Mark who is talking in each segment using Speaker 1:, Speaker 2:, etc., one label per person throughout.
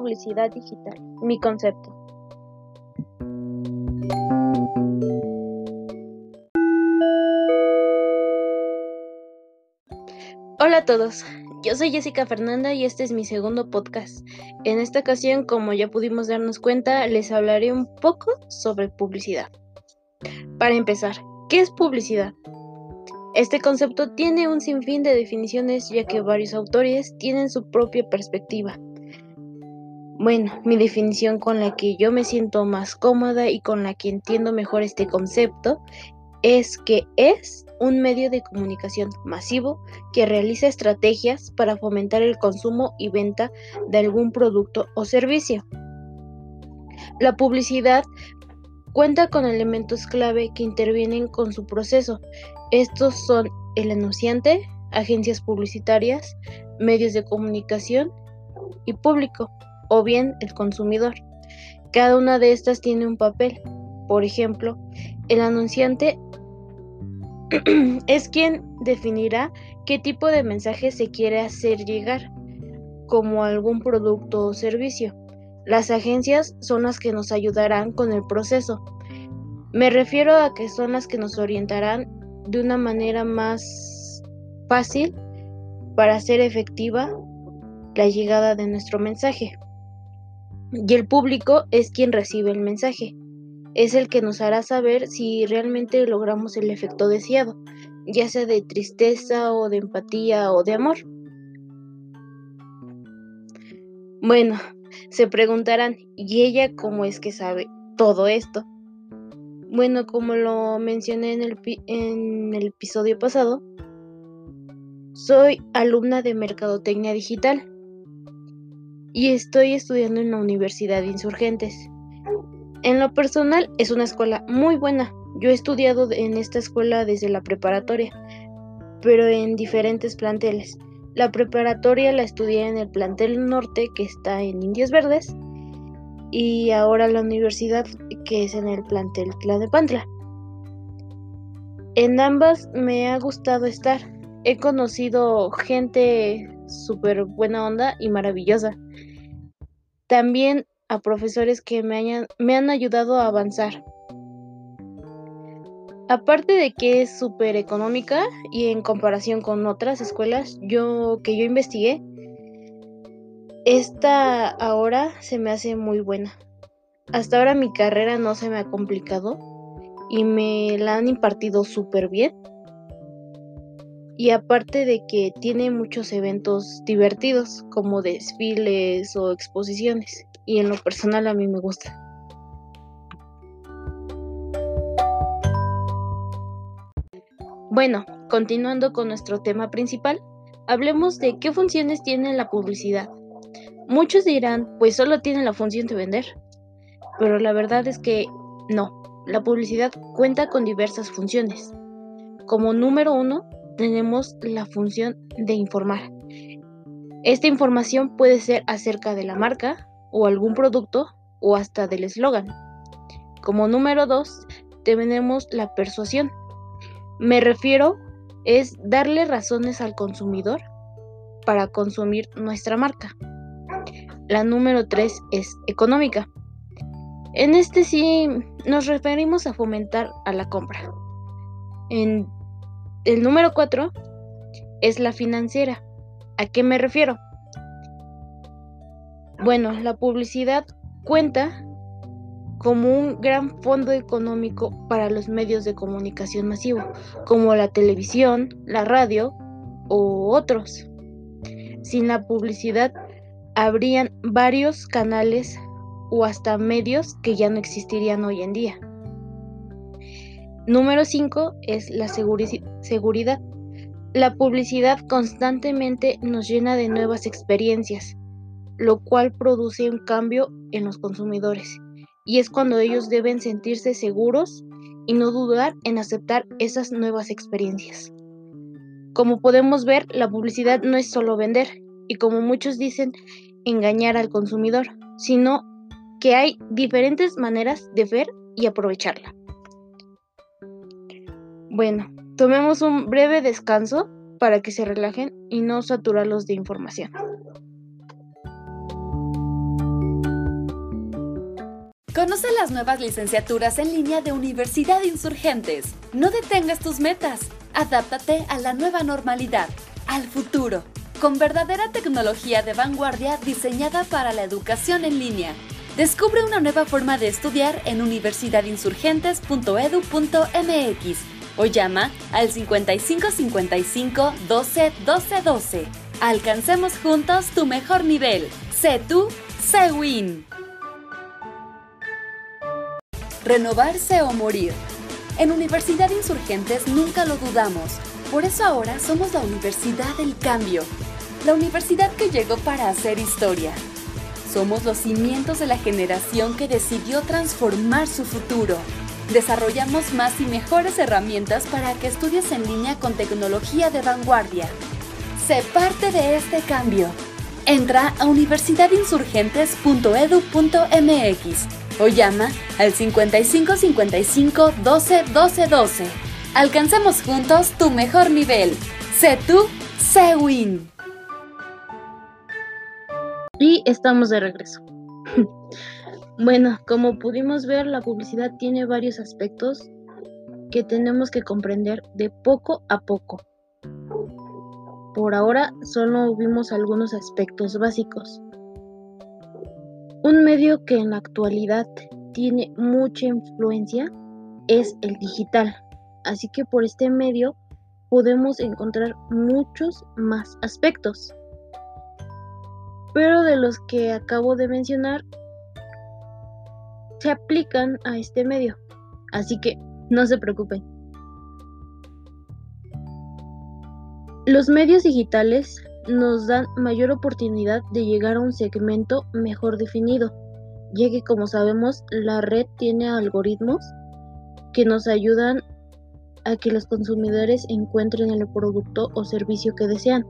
Speaker 1: publicidad digital? Mi concepto. Hola a todos, yo soy Jessica Fernanda y este es mi segundo podcast. En esta ocasión, como ya pudimos darnos cuenta, les hablaré un poco sobre publicidad. Para empezar, ¿qué es publicidad? Este concepto tiene un sinfín de definiciones ya que varios autores tienen su propia perspectiva. Bueno, mi definición con la que yo me siento más cómoda y con la que entiendo mejor este concepto es que es un medio de comunicación masivo que realiza estrategias para fomentar el consumo y venta de algún producto o servicio. La publicidad cuenta con elementos clave que intervienen con su proceso. Estos son el anunciante, agencias publicitarias, medios de comunicación y público, o bien el consumidor. Cada una de estas tiene un papel. Por ejemplo, el anunciante es quien definirá qué tipo de mensaje se quiere hacer llegar, como algún producto o servicio. Las agencias son las que nos ayudarán con el proceso. Me refiero a que son las que nos orientarán de una manera más fácil para hacer efectiva la llegada de nuestro mensaje. Y el público es quien recibe el mensaje es el que nos hará saber si realmente logramos el efecto deseado, ya sea de tristeza o de empatía o de amor. Bueno, se preguntarán, ¿y ella cómo es que sabe todo esto? Bueno, como lo mencioné en el, en el episodio pasado, soy alumna de Mercadotecnia Digital y estoy estudiando en la Universidad de Insurgentes. En lo personal es una escuela muy buena. Yo he estudiado en esta escuela desde la preparatoria, pero en diferentes planteles. La preparatoria la estudié en el plantel norte que está en Indias Verdes y ahora la universidad que es en el plantel Tlanepantla. En ambas me ha gustado estar. He conocido gente súper buena onda y maravillosa. También a profesores que me, me han ayudado a avanzar. Aparte de que es súper económica y en comparación con otras escuelas yo, que yo investigué, esta ahora se me hace muy buena. Hasta ahora mi carrera no se me ha complicado y me la han impartido súper bien. Y aparte de que tiene muchos eventos divertidos como desfiles o exposiciones y en lo personal a mí me gusta. Bueno, continuando con nuestro tema principal, hablemos de qué funciones tiene la publicidad. Muchos dirán, pues solo tiene la función de vender, pero la verdad es que no, la publicidad cuenta con diversas funciones. Como número uno, tenemos la función de informar. Esta información puede ser acerca de la marca, o algún producto o hasta del eslogan. Como número dos, tenemos la persuasión. Me refiero es darle razones al consumidor para consumir nuestra marca. La número tres es económica. En este sí nos referimos a fomentar a la compra. En el número cuatro es la financiera. ¿A qué me refiero? Bueno, la publicidad cuenta como un gran fondo económico para los medios de comunicación masivo, como la televisión, la radio o otros. Sin la publicidad habrían varios canales o hasta medios que ya no existirían hoy en día. Número 5 es la seguridad. La publicidad constantemente nos llena de nuevas experiencias, lo cual produce un cambio en los consumidores. Y es cuando ellos deben sentirse seguros y no dudar en aceptar esas nuevas experiencias. Como podemos ver, la publicidad no es solo vender y como muchos dicen, engañar al consumidor, sino que hay diferentes maneras de ver y aprovecharla. Bueno, tomemos un breve descanso para que se relajen y no saturarlos de información.
Speaker 2: Conoce las nuevas licenciaturas en línea de Universidad Insurgentes. No detengas tus metas. Adáptate a la nueva normalidad, al futuro, con verdadera tecnología de vanguardia diseñada para la educación en línea. Descubre una nueva forma de estudiar en universidadinsurgentes.edu.mx o llama al 5555 12 12 12. Alcancemos juntos tu mejor nivel. Sé tú, sé win. Renovarse o morir. En Universidad Insurgentes nunca lo dudamos. Por eso ahora somos la Universidad del Cambio. La universidad que llegó para hacer historia. Somos los cimientos de la generación que decidió transformar su futuro. Desarrollamos más y mejores herramientas para que estudies en línea con tecnología de vanguardia. Sé parte de este cambio. Entra a universidadinsurgentes.edu.mx o llama al 55 55 12 12 12. Alcancemos juntos tu mejor nivel. Sé tú, sé win.
Speaker 1: Y estamos de regreso. bueno, como pudimos ver, la publicidad tiene varios aspectos que tenemos que comprender de poco a poco. Por ahora solo vimos algunos aspectos básicos. Un medio que en la actualidad tiene mucha influencia es el digital, así que por este medio podemos encontrar muchos más aspectos. Pero de los que acabo de mencionar, se aplican a este medio, así que no se preocupen. Los medios digitales nos dan mayor oportunidad de llegar a un segmento mejor definido, ya que como sabemos la red tiene algoritmos que nos ayudan a que los consumidores encuentren el producto o servicio que desean,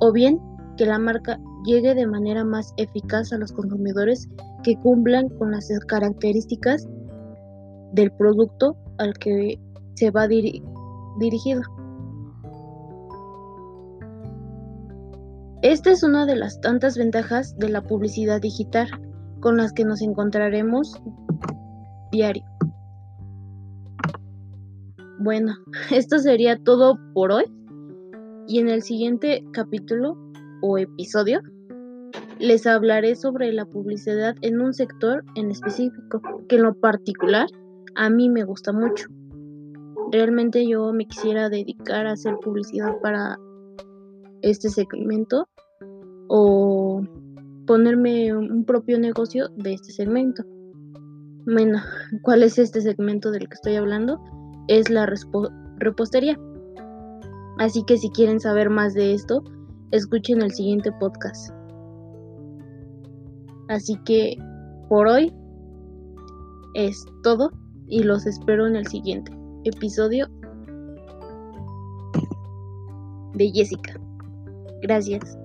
Speaker 1: o bien que la marca llegue de manera más eficaz a los consumidores que cumplan con las características del producto al que se va dirigido. Esta es una de las tantas ventajas de la publicidad digital con las que nos encontraremos diario. Bueno, esto sería todo por hoy y en el siguiente capítulo o episodio les hablaré sobre la publicidad en un sector en específico que en lo particular a mí me gusta mucho. Realmente yo me quisiera dedicar a hacer publicidad para este segmento o ponerme un propio negocio de este segmento. Bueno, ¿cuál es este segmento del que estoy hablando? Es la repostería. Así que si quieren saber más de esto, escuchen el siguiente podcast. Así que por hoy es todo y los espero en el siguiente episodio de Jessica. Gracias.